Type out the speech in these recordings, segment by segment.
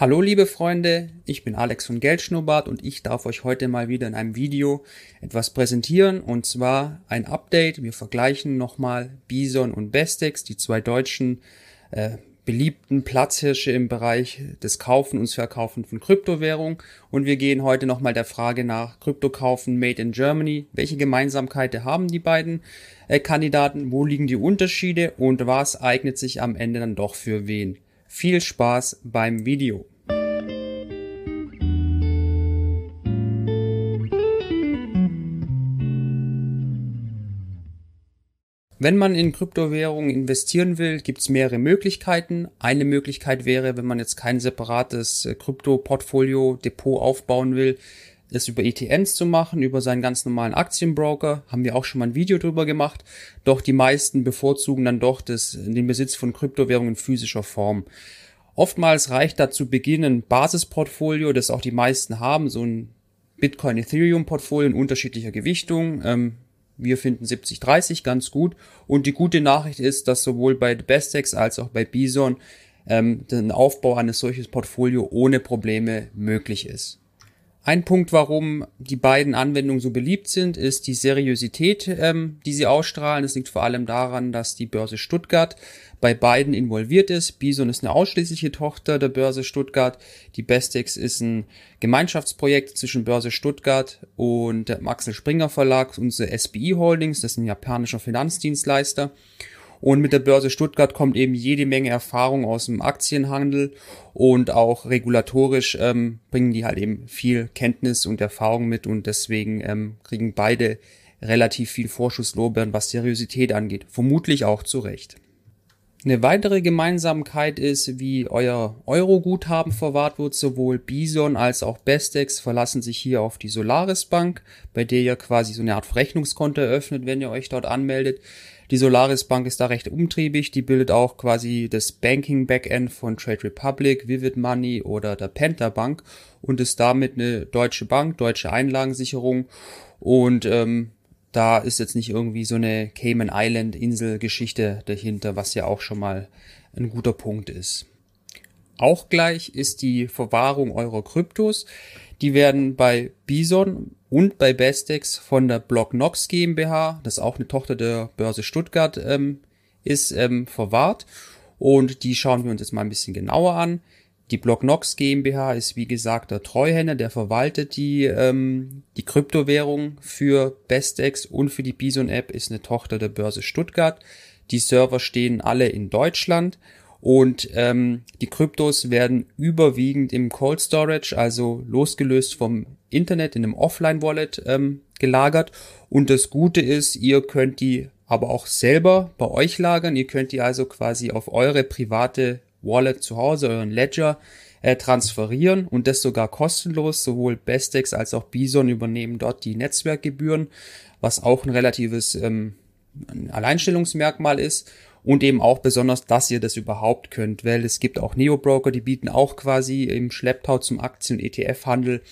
Hallo liebe Freunde, ich bin Alex von Geldschnurrbart und ich darf euch heute mal wieder in einem Video etwas präsentieren und zwar ein Update. Wir vergleichen nochmal Bison und Bestex, die zwei deutschen äh, beliebten Platzhirsche im Bereich des Kaufen und Verkaufen von Kryptowährung und wir gehen heute nochmal der Frage nach Kryptokaufen made in Germany. Welche Gemeinsamkeiten haben die beiden äh, Kandidaten? Wo liegen die Unterschiede und was eignet sich am Ende dann doch für wen? Viel Spaß beim Video. Wenn man in Kryptowährungen investieren will, gibt es mehrere Möglichkeiten. Eine Möglichkeit wäre, wenn man jetzt kein separates äh, Krypto-Portfolio-Depot aufbauen will, es über ETNs zu machen, über seinen ganz normalen Aktienbroker. Haben wir auch schon mal ein Video drüber gemacht. Doch die meisten bevorzugen dann doch das, den Besitz von Kryptowährungen in physischer Form. Oftmals reicht da zu Beginn ein Basisportfolio, das auch die meisten haben, so ein Bitcoin-Ethereum-Portfolio in unterschiedlicher Gewichtung. Ähm, wir finden 70-30 ganz gut. Und die gute Nachricht ist, dass sowohl bei Bestex als auch bei Bison ähm, der Aufbau eines solches Portfolio ohne Probleme möglich ist. Ein Punkt, warum die beiden Anwendungen so beliebt sind, ist die Seriosität, ähm, die sie ausstrahlen. Es liegt vor allem daran, dass die Börse Stuttgart bei beiden involviert ist. Bison ist eine ausschließliche Tochter der Börse Stuttgart. Die Bestex ist ein Gemeinschaftsprojekt zwischen Börse Stuttgart und Axel Springer Verlag, unsere SBI Holdings, das ist ein japanischer Finanzdienstleister. Und mit der Börse Stuttgart kommt eben jede Menge Erfahrung aus dem Aktienhandel und auch regulatorisch ähm, bringen die halt eben viel Kenntnis und Erfahrung mit und deswegen ähm, kriegen beide relativ viel Vorschusslorbeeren, was Seriosität angeht. Vermutlich auch zu Recht. Eine weitere Gemeinsamkeit ist, wie euer Euro-Guthaben verwahrt wird. Sowohl Bison als auch Bestex verlassen sich hier auf die Solaris Bank, bei der ihr quasi so eine Art Verrechnungskonto eröffnet, wenn ihr euch dort anmeldet. Die Solaris Bank ist da recht umtriebig. Die bildet auch quasi das Banking Backend von Trade Republic, Vivid Money oder der Penta Bank und ist damit eine deutsche Bank, deutsche Einlagensicherung. Und ähm, da ist jetzt nicht irgendwie so eine Cayman Island Insel Geschichte dahinter, was ja auch schon mal ein guter Punkt ist. Auch gleich ist die Verwahrung eurer Kryptos. Die werden bei Bison und bei Bestex von der Blocknox GmbH, das auch eine Tochter der Börse Stuttgart ähm, ist, ähm, verwahrt. Und die schauen wir uns jetzt mal ein bisschen genauer an. Die Blocknox GmbH ist wie gesagt der Treuhänder, der verwaltet die, ähm, die Kryptowährung für Bestex und für die Bison App ist eine Tochter der Börse Stuttgart. Die Server stehen alle in Deutschland und ähm, die Kryptos werden überwiegend im Cold Storage, also losgelöst vom Internet in einem Offline-Wallet ähm, gelagert. Und das Gute ist, ihr könnt die aber auch selber bei euch lagern. Ihr könnt die also quasi auf eure private Wallet zu Hause, euren Ledger äh, transferieren und das sogar kostenlos. Sowohl Bestex als auch Bison übernehmen dort die Netzwerkgebühren, was auch ein relatives ähm, Alleinstellungsmerkmal ist und eben auch besonders, dass ihr das überhaupt könnt, weil es gibt auch Neo-Broker, die bieten auch quasi im Schlepptau zum Aktien- und ETF-Handel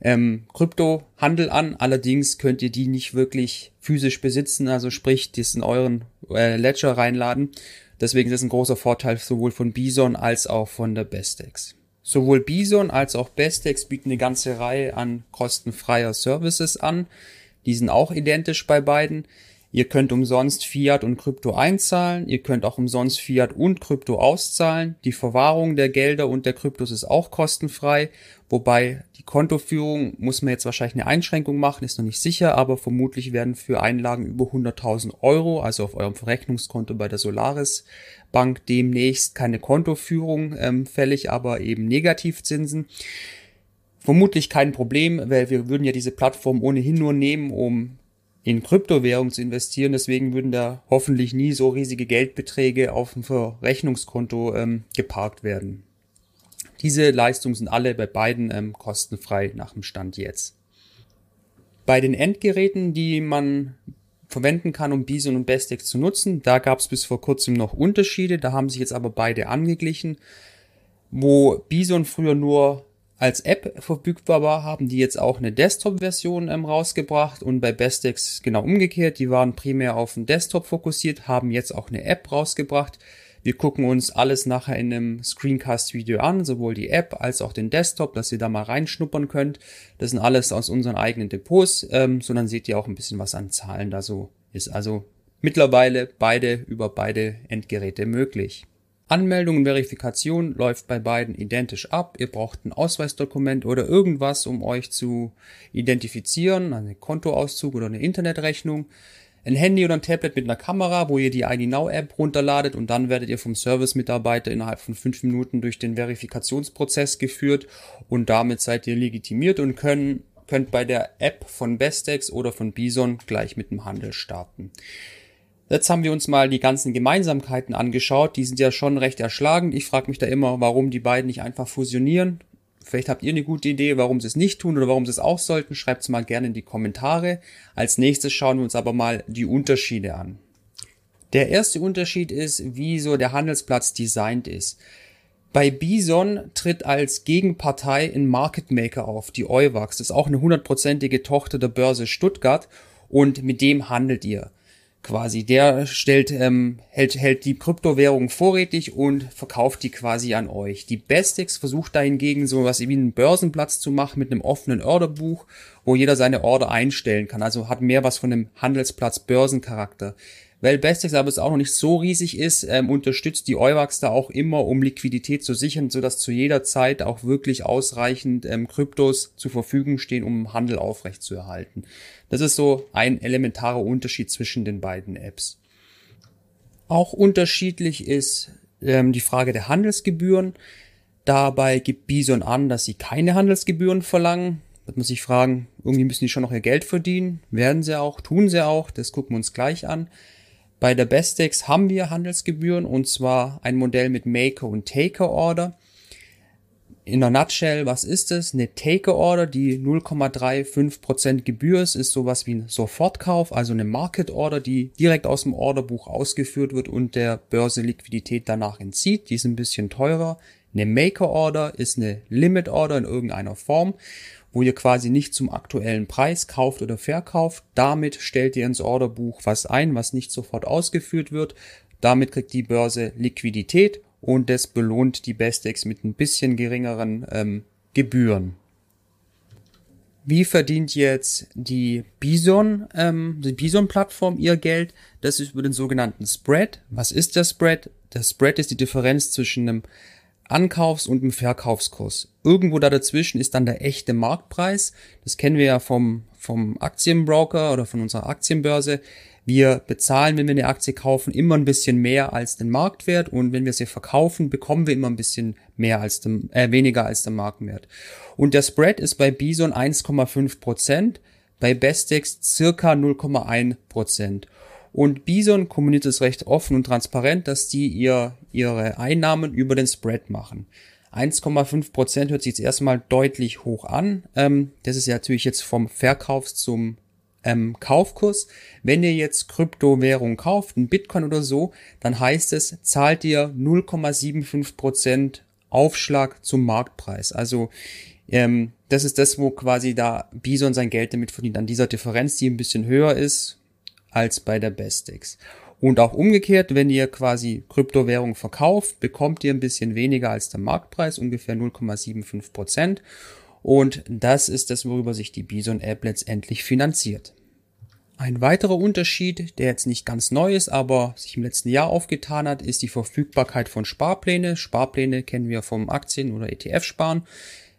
ähm, Kryptohandel an. Allerdings könnt ihr die nicht wirklich physisch besitzen, also sprich, das in euren äh, Ledger reinladen. Deswegen ist es ein großer Vorteil sowohl von Bison als auch von der Bestex. Sowohl Bison als auch Bestex bieten eine ganze Reihe an kostenfreier Services an. Die sind auch identisch bei beiden. Ihr könnt umsonst Fiat und Krypto einzahlen. Ihr könnt auch umsonst Fiat und Krypto auszahlen. Die Verwahrung der Gelder und der Kryptos ist auch kostenfrei. Wobei die Kontoführung muss man jetzt wahrscheinlich eine Einschränkung machen, ist noch nicht sicher, aber vermutlich werden für Einlagen über 100.000 Euro, also auf eurem Verrechnungskonto bei der Solaris Bank demnächst keine Kontoführung ähm, fällig, aber eben Negativzinsen. Vermutlich kein Problem, weil wir würden ja diese Plattform ohnehin nur nehmen, um in Kryptowährung zu investieren. Deswegen würden da hoffentlich nie so riesige Geldbeträge auf dem Verrechnungskonto ähm, geparkt werden. Diese Leistungen sind alle bei beiden ähm, kostenfrei nach dem Stand jetzt. Bei den Endgeräten, die man verwenden kann, um Bison und Bestex zu nutzen, da gab es bis vor kurzem noch Unterschiede. Da haben sich jetzt aber beide angeglichen. Wo Bison früher nur als App verfügbar war, haben die jetzt auch eine Desktop-Version ähm, rausgebracht und bei Bestex genau umgekehrt. Die waren primär auf den Desktop fokussiert, haben jetzt auch eine App rausgebracht, Wir gucken uns alles nachher in einem Screencast-Video an, sowohl die App als auch den Desktop, dass ihr da mal reinschnuppern könnt. Das sind alles aus unseren eigenen Depots, ähm, so dann seht ihr auch ein bisschen, was an Zahlen da so ist. Also mittlerweile beide über beide Endgeräte möglich. Anmeldung und Verifikation läuft bei beiden identisch ab. Ihr braucht ein Ausweisdokument oder irgendwas, um euch zu identifizieren, einen Kontoauszug oder eine Internetrechnung. Ein Handy oder ein Tablet mit einer Kamera, wo ihr die ID Now App runterladet und dann werdet ihr vom Service-Mitarbeiter innerhalb von fünf Minuten durch den Verifikationsprozess geführt und damit seid ihr legitimiert und können, könnt bei der App von Bestex oder von Bison gleich mit dem Handel starten. Jetzt haben wir uns mal die ganzen Gemeinsamkeiten angeschaut. Die sind ja schon recht erschlagend. Ich frage mich da immer, warum die beiden nicht einfach fusionieren. Vielleicht habt ihr eine gute Idee, warum sie es nicht tun oder warum sie es auch sollten. Schreibt es mal gerne in die Kommentare. Als nächstes schauen wir uns aber mal die Unterschiede an. Der erste Unterschied ist, wie so der Handelsplatz designt ist. Bei Bison tritt als Gegenpartei ein Market Maker auf, die Euwax. Das ist auch eine hundertprozentige Tochter der Börse Stuttgart und mit dem handelt ihr quasi. Der stellt, ähm, hält, hält die Kryptowährung vorrätig und verkauft die quasi an euch. Die Bestix versucht da hingegen so was wie einen Börsenplatz zu machen mit einem offenen Orderbuch, wo jeder seine Order einstellen kann. Also hat mehr was von einem Handelsplatz Börsencharakter. Weil Bestex aber es auch noch nicht so riesig ist, ähm, unterstützt die Euwax da auch immer, um Liquidität zu sichern, sodass zu jeder Zeit auch wirklich ausreichend ähm, Kryptos zur Verfügung stehen, um Handel aufrechtzuerhalten. Das ist so ein elementarer Unterschied zwischen den beiden Apps. Auch unterschiedlich ist ähm, die Frage der Handelsgebühren. Dabei gibt Bison an, dass sie keine Handelsgebühren verlangen. Da muss ich fragen, irgendwie müssen die schon noch ihr Geld verdienen. Werden sie auch, tun sie auch, das gucken wir uns gleich an. Bei der Bestex haben wir Handelsgebühren und zwar ein Modell mit Maker und Taker Order. In der Nutshell, was ist es? Eine Taker Order, die 0,35% Gebühr ist, ist sowas wie ein Sofortkauf, also eine Market Order, die direkt aus dem Orderbuch ausgeführt wird und der Börse Liquidität danach entzieht. Die ist ein bisschen teurer. Eine Maker Order ist eine Limit Order in irgendeiner Form wo ihr quasi nicht zum aktuellen Preis kauft oder verkauft. Damit stellt ihr ins Orderbuch was ein, was nicht sofort ausgeführt wird. Damit kriegt die Börse Liquidität und das belohnt die Bestex mit ein bisschen geringeren ähm, Gebühren. Wie verdient jetzt die Bison, ähm, die Bison-Plattform ihr Geld? Das ist über den sogenannten Spread. Was ist der Spread? Der Spread ist die Differenz zwischen einem Ankaufs- und im Verkaufskurs. Irgendwo da dazwischen ist dann der echte Marktpreis. Das kennen wir ja vom, vom Aktienbroker oder von unserer Aktienbörse. Wir bezahlen, wenn wir eine Aktie kaufen, immer ein bisschen mehr als den Marktwert und wenn wir sie verkaufen, bekommen wir immer ein bisschen mehr als dem, äh, weniger als der Marktwert. Und der Spread ist bei Bison 1,5 Prozent, bei Bestex circa 0,1 Prozent. Und Bison kommuniziert es recht offen und transparent, dass die ihr, ihre Einnahmen über den Spread machen. 1,5 Prozent hört sich jetzt erstmal deutlich hoch an. Ähm, das ist ja natürlich jetzt vom Verkaufs zum ähm, Kaufkurs. Wenn ihr jetzt Kryptowährung kauft, ein Bitcoin oder so, dann heißt es, zahlt ihr 0,75 Prozent Aufschlag zum Marktpreis. Also ähm, das ist das, wo quasi da Bison sein Geld damit verdient, an dieser Differenz, die ein bisschen höher ist, als bei der Bestix. Und auch umgekehrt, wenn ihr quasi Kryptowährung verkauft, bekommt ihr ein bisschen weniger als der Marktpreis, ungefähr 0,75 Prozent. Und das ist das, worüber sich die Bison App letztendlich finanziert. Ein weiterer Unterschied, der jetzt nicht ganz neu ist, aber sich im letzten Jahr aufgetan hat, ist die Verfügbarkeit von Sparpläne. Sparpläne kennen wir vom Aktien- oder ETF-Sparen.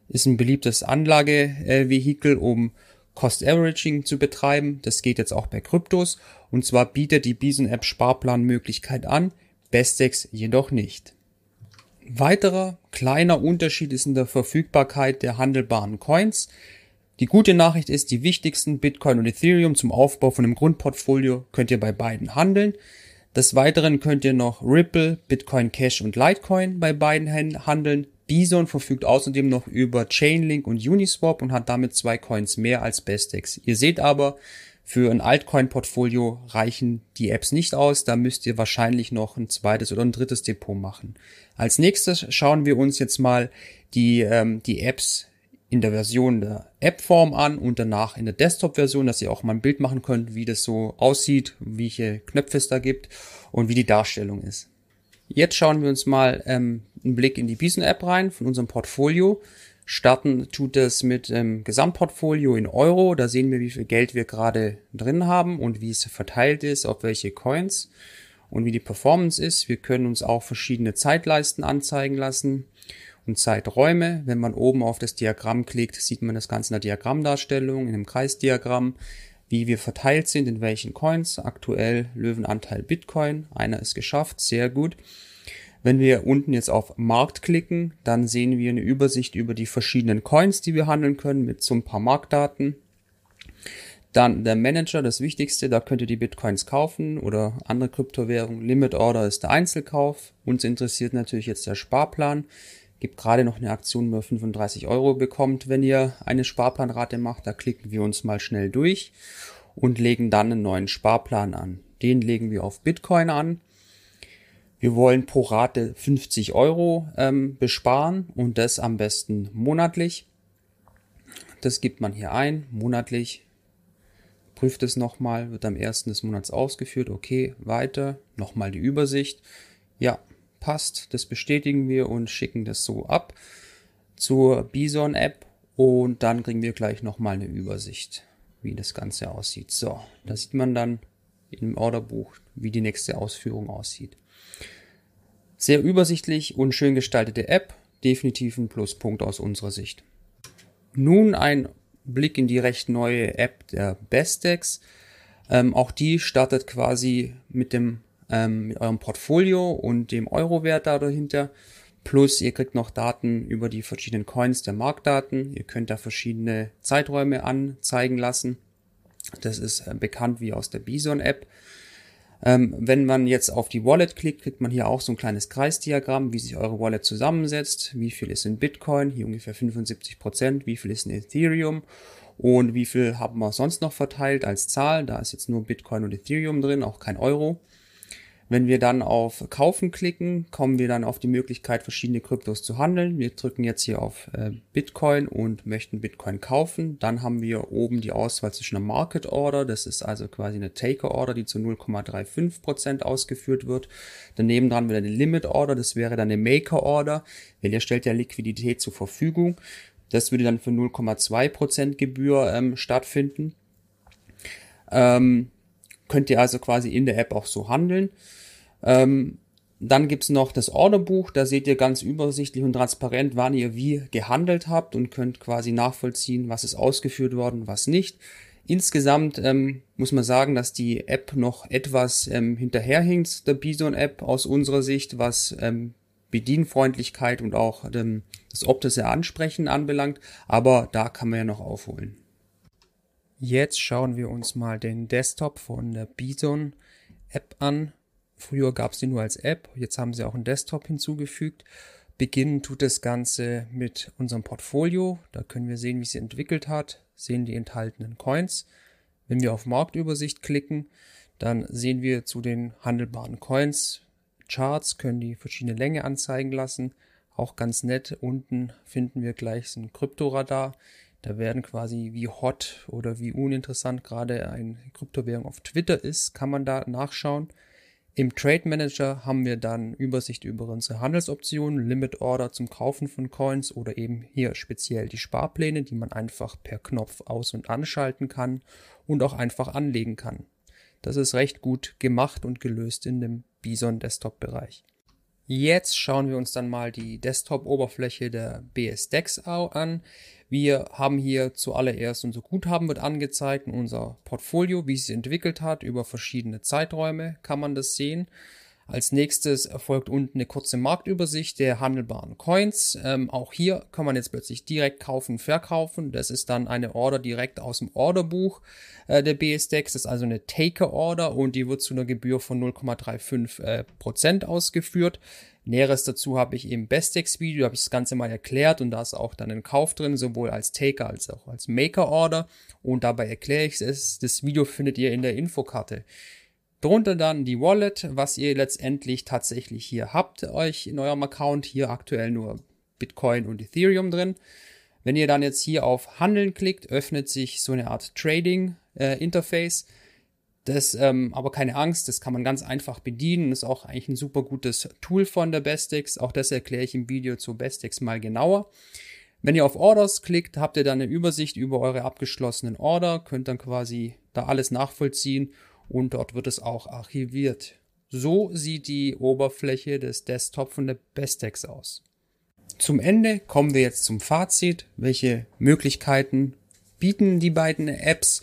Ist ein beliebtes Anlagevehikel, um Cost Averaging zu betreiben. Das geht jetzt auch bei Kryptos. Und zwar bietet die Bison App Sparplanmöglichkeit an, Bestex jedoch nicht. Weiterer kleiner Unterschied ist in der Verfügbarkeit der handelbaren Coins. Die gute Nachricht ist, die wichtigsten Bitcoin und Ethereum zum Aufbau von einem Grundportfolio könnt ihr bei beiden handeln. Des Weiteren könnt ihr noch Ripple, Bitcoin Cash und Litecoin bei beiden handeln. Bison verfügt außerdem noch über Chainlink und Uniswap und hat damit zwei Coins mehr als Bestex. Ihr seht aber, für ein Altcoin-Portfolio reichen die Apps nicht aus, da müsst ihr wahrscheinlich noch ein zweites oder ein drittes Depot machen. Als nächstes schauen wir uns jetzt mal die, ähm, die Apps in der Version der App-Form an und danach in der Desktop-Version, dass ihr auch mal ein Bild machen könnt, wie das so aussieht, welche Knöpfe es da gibt und wie die Darstellung ist. Jetzt schauen wir uns mal ähm, einen Blick in die Bison App rein von unserem Portfolio. Starten tut es mit ähm, Gesamtportfolio in Euro. Da sehen wir, wie viel Geld wir gerade drin haben und wie es verteilt ist, auf welche Coins und wie die Performance ist. Wir können uns auch verschiedene Zeitleisten anzeigen lassen und Zeiträume. Wenn man oben auf das Diagramm klickt, sieht man das Ganze in der Diagrammdarstellung, in einem Kreisdiagramm, wie wir verteilt sind, in welchen Coins. Aktuell Löwenanteil Bitcoin. Einer ist geschafft, sehr gut. Wenn wir unten jetzt auf Markt klicken, dann sehen wir eine Übersicht über die verschiedenen Coins, die wir handeln können, mit so ein paar Marktdaten. Dann der Manager, das Wichtigste, da könnt ihr die Bitcoins kaufen oder andere Kryptowährungen. Limit Order ist der Einzelkauf. Uns interessiert natürlich jetzt der Sparplan. Gibt gerade noch eine Aktion, wo ihr 35 Euro bekommt, wenn ihr eine Sparplanrate macht. Da klicken wir uns mal schnell durch und legen dann einen neuen Sparplan an. Den legen wir auf Bitcoin an. Wir wollen pro Rate 50 Euro ähm, besparen und das am besten monatlich. Das gibt man hier ein, monatlich. Prüft es nochmal, wird am ersten des Monats ausgeführt. Okay, weiter. Nochmal die Übersicht. Ja, passt, das bestätigen wir und schicken das so ab zur Bison App und dann kriegen wir gleich nochmal eine Übersicht, wie das Ganze aussieht. So, da sieht man dann im Orderbuch, wie die nächste Ausführung aussieht. Sehr übersichtlich und schön gestaltete App, definitiv ein Pluspunkt aus unserer Sicht. Nun ein Blick in die recht neue App der Bestex. Ähm, auch die startet quasi mit dem ähm, mit eurem Portfolio und dem Euro-Wert da dahinter. Plus ihr kriegt noch Daten über die verschiedenen Coins der Marktdaten. Ihr könnt da verschiedene Zeiträume anzeigen lassen. Das ist äh, bekannt wie aus der Bison-App. Ähm, wenn man jetzt auf die Wallet klickt, kriegt man hier auch so ein kleines Kreisdiagramm, wie sich eure Wallet zusammensetzt. Wie viel ist in Bitcoin? Hier ungefähr 75 Prozent. Wie viel ist in Ethereum? Und wie viel haben wir sonst noch verteilt als Zahl? Da ist jetzt nur Bitcoin und Ethereum drin, auch kein Euro. Wenn wir dann auf Kaufen klicken, kommen wir dann auf die Möglichkeit, verschiedene Kryptos zu handeln. Wir drücken jetzt hier auf äh, Bitcoin und möchten Bitcoin kaufen. Dann haben wir oben die Auswahl zwischen einer Market Order, das ist also quasi eine Taker Order, die zu 0,35% ausgeführt wird. Daneben dran wieder eine Limit Order, das wäre dann eine Maker Order, weil ihr stellt ja Liquidität zur Verfügung. Das würde dann für 0,2% Gebühr ähm, stattfinden. Ähm, könnt ihr also quasi in der App auch so handeln. Ähm, dann gibt's noch das Orderbuch, da seht ihr ganz übersichtlich und transparent, wann ihr wie gehandelt habt und könnt quasi nachvollziehen, was ist ausgeführt worden, was nicht. Insgesamt ähm, muss man sagen, dass die App noch etwas ähm, hinterherhinkt, der Bison-App aus unserer Sicht, was ähm, Bedienfreundlichkeit und auch ähm, das optische Ansprechen anbelangt, aber da kann man ja noch aufholen. Jetzt schauen wir uns mal den Desktop von der Bison App an. Früher gab es die nur als App, jetzt haben sie auch einen Desktop hinzugefügt. Beginnen tut das Ganze mit unserem Portfolio. Da können wir sehen, wie es entwickelt hat, sehen die enthaltenen Coins. Wenn wir auf Marktübersicht klicken, dann sehen wir zu den handelbaren Coins Charts, können die verschiedene Länge anzeigen lassen. Auch ganz nett, unten finden wir gleich ein Kryptoradar. Da werden quasi wie hot oder wie uninteressant gerade eine Kryptowährung auf Twitter ist, kann man da nachschauen. Im Trade Manager haben wir dann Übersicht über unsere Handelsoptionen, Limit Order zum Kaufen von Coins oder eben hier speziell die Sparpläne, die man einfach per Knopf aus- und anschalten kann und auch einfach anlegen kann. Das ist recht gut gemacht und gelöst in dem Bison Desktop Bereich. Jetzt schauen wir uns dann mal die Desktop-Oberfläche der BSDEX an. Wir haben hier zuallererst unser Guthaben wird angezeigt unser Portfolio, wie es sich entwickelt hat, über verschiedene Zeiträume kann man das sehen. Als nächstes erfolgt unten eine kurze Marktübersicht der handelbaren Coins. Ähm, auch hier kann man jetzt plötzlich direkt kaufen, verkaufen. Das ist dann eine Order direkt aus dem Orderbuch äh, der BSDEX. Das ist also eine Taker-Order und die wird zu einer Gebühr von 0,35% äh, ausgeführt. Näheres dazu habe ich im Bestex-Video, habe ich das Ganze mal erklärt und da ist auch dann ein Kauf drin, sowohl als Taker als auch als Maker-Order. Und dabei erkläre ich es. Das Video findet ihr in der Infokarte. Drunter dann die Wallet, was ihr letztendlich tatsächlich hier habt, euch in eurem Account. Hier aktuell nur Bitcoin und Ethereum drin. Wenn ihr dann jetzt hier auf Handeln klickt, öffnet sich so eine Art Trading äh. Das ähm, aber keine Angst, das kann man ganz einfach bedienen. Ist auch eigentlich ein super gutes Tool von der Bestix. Auch das erkläre ich im Video zu Bestix mal genauer. Wenn ihr auf Orders klickt, habt ihr dann eine Übersicht über eure abgeschlossenen Order, könnt dann quasi da alles nachvollziehen und dort wird es auch archiviert. So sieht die Oberfläche des Desktop von der Bestex aus. Zum Ende kommen wir jetzt zum Fazit. Welche Möglichkeiten bieten die beiden Apps,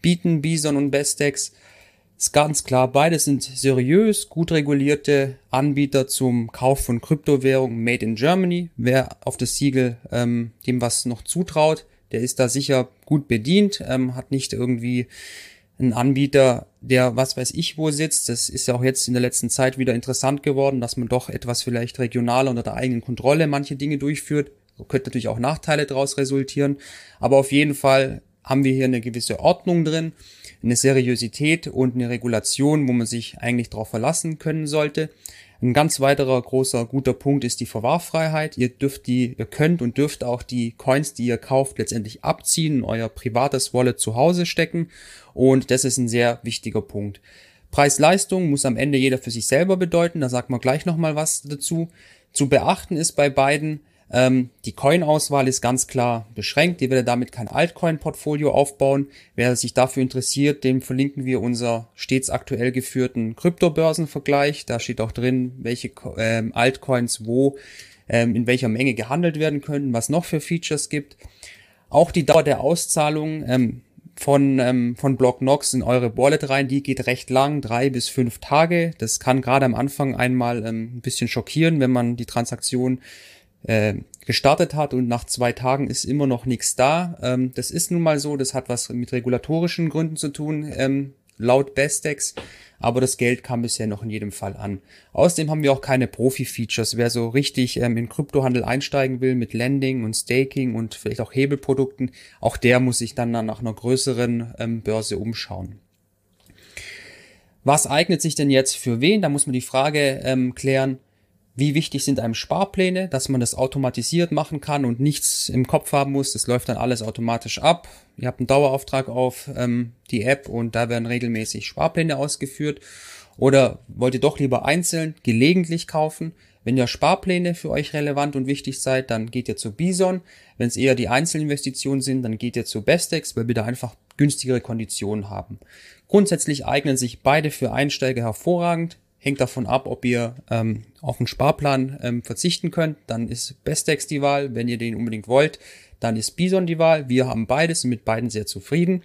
bieten Bison und Bestex? Ist ganz klar, beide sind seriös, gut regulierte Anbieter zum Kauf von Kryptowährungen made in Germany. Wer auf das Siegel ähm, dem was noch zutraut, der ist da sicher gut bedient, ähm, hat nicht irgendwie einen Anbieter, der was weiß ich wo sitzt. Das ist ja auch jetzt in der letzten Zeit wieder interessant geworden, dass man doch etwas vielleicht regionaler unter der eigenen Kontrolle manche Dinge durchführt. Könnte natürlich auch Nachteile daraus resultieren. Aber auf jeden Fall haben wir hier eine gewisse Ordnung drin eine Seriosität und eine Regulation, wo man sich eigentlich darauf verlassen können sollte. Ein ganz weiterer großer guter Punkt ist die Verwahrfreiheit. Ihr dürft die, ihr könnt und dürft auch die Coins, die ihr kauft, letztendlich abziehen, in euer privates Wallet zu Hause stecken. Und das ist ein sehr wichtiger Punkt. Preis-Leistung muss am Ende jeder für sich selber bedeuten. Da sagt man gleich nochmal was dazu. Zu beachten ist bei beiden, ähm, die Coin-Auswahl ist ganz klar beschränkt. Ihr werdet damit kein Altcoin-Portfolio aufbauen. Wer sich dafür interessiert, dem verlinken wir unser stets aktuell geführten Kryptobörsenvergleich. Da steht auch drin, welche ähm, Altcoins wo ähm, in welcher Menge gehandelt werden können, was noch für Features gibt. Auch die Dauer der Auszahlung ähm, von, ähm, von BlockNox in eure Wallet rein, die geht recht lang, drei bis fünf Tage. Das kann gerade am Anfang einmal ähm, ein bisschen schockieren, wenn man die Transaktion äh, gestartet hat und nach zwei Tagen ist immer noch nichts da. Ähm, das ist nun mal so, das hat was mit regulatorischen Gründen zu tun, ähm, laut Bestex, aber das Geld kam bisher noch in jedem Fall an. Außerdem haben wir auch keine Profi-Features. Wer so richtig ähm, in Kryptohandel einsteigen will mit Lending und Staking und vielleicht auch Hebelprodukten, auch der muss sich dann nach einer größeren ähm, Börse umschauen. Was eignet sich denn jetzt für wen? Da muss man die Frage ähm, klären, wie wichtig sind einem Sparpläne, dass man das automatisiert machen kann und nichts im Kopf haben muss. Das läuft dann alles automatisch ab. Ihr habt einen Dauerauftrag auf ähm, die App und da werden regelmäßig Sparpläne ausgeführt. Oder wollt ihr doch lieber einzeln gelegentlich kaufen? Wenn ja Sparpläne für euch relevant und wichtig seid, dann geht ihr zu Bison. Wenn es eher die Einzelinvestitionen sind, dann geht ihr zu Bestex, weil wir da einfach günstigere Konditionen haben. Grundsätzlich eignen sich beide für Einsteiger hervorragend hängt davon ab, ob ihr ähm, auf einen Sparplan ähm, verzichten könnt. Dann ist Bestex die Wahl. Wenn ihr den unbedingt wollt, dann ist Bison die Wahl. Wir haben beides, sind mit beiden sehr zufrieden.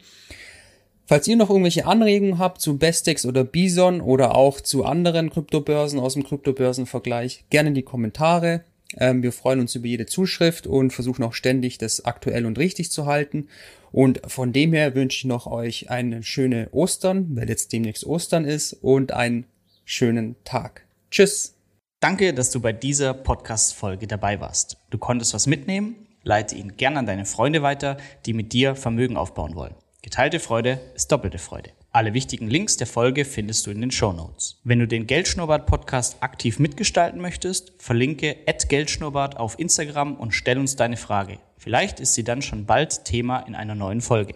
Falls ihr noch irgendwelche Anregungen habt zu Bestex oder Bison oder auch zu anderen Kryptobörsen aus dem Kryptobörsenvergleich, gerne in die Kommentare. Ähm, wir freuen uns über jede Zuschrift und versuchen auch ständig das aktuell und richtig zu halten. Und von dem her wünsche ich noch euch eine schöne Ostern, weil jetzt demnächst Ostern ist und ein schönen Tag. Tschüss. Danke, dass du bei dieser Podcast-Folge dabei warst. Du konntest was mitnehmen? Leite ihn gern an deine Freunde weiter, die mit dir Vermögen aufbauen wollen. Geteilte Freude ist doppelte Freude. Alle wichtigen Links der Folge findest du in den Show Notes. Wenn du den Geldschnurrbart Podcast aktiv mitgestalten möchtest, verlinke @geldschnurrbart auf Instagram und stell uns deine Frage. Vielleicht ist sie dann schon bald Thema in einer neuen Folge.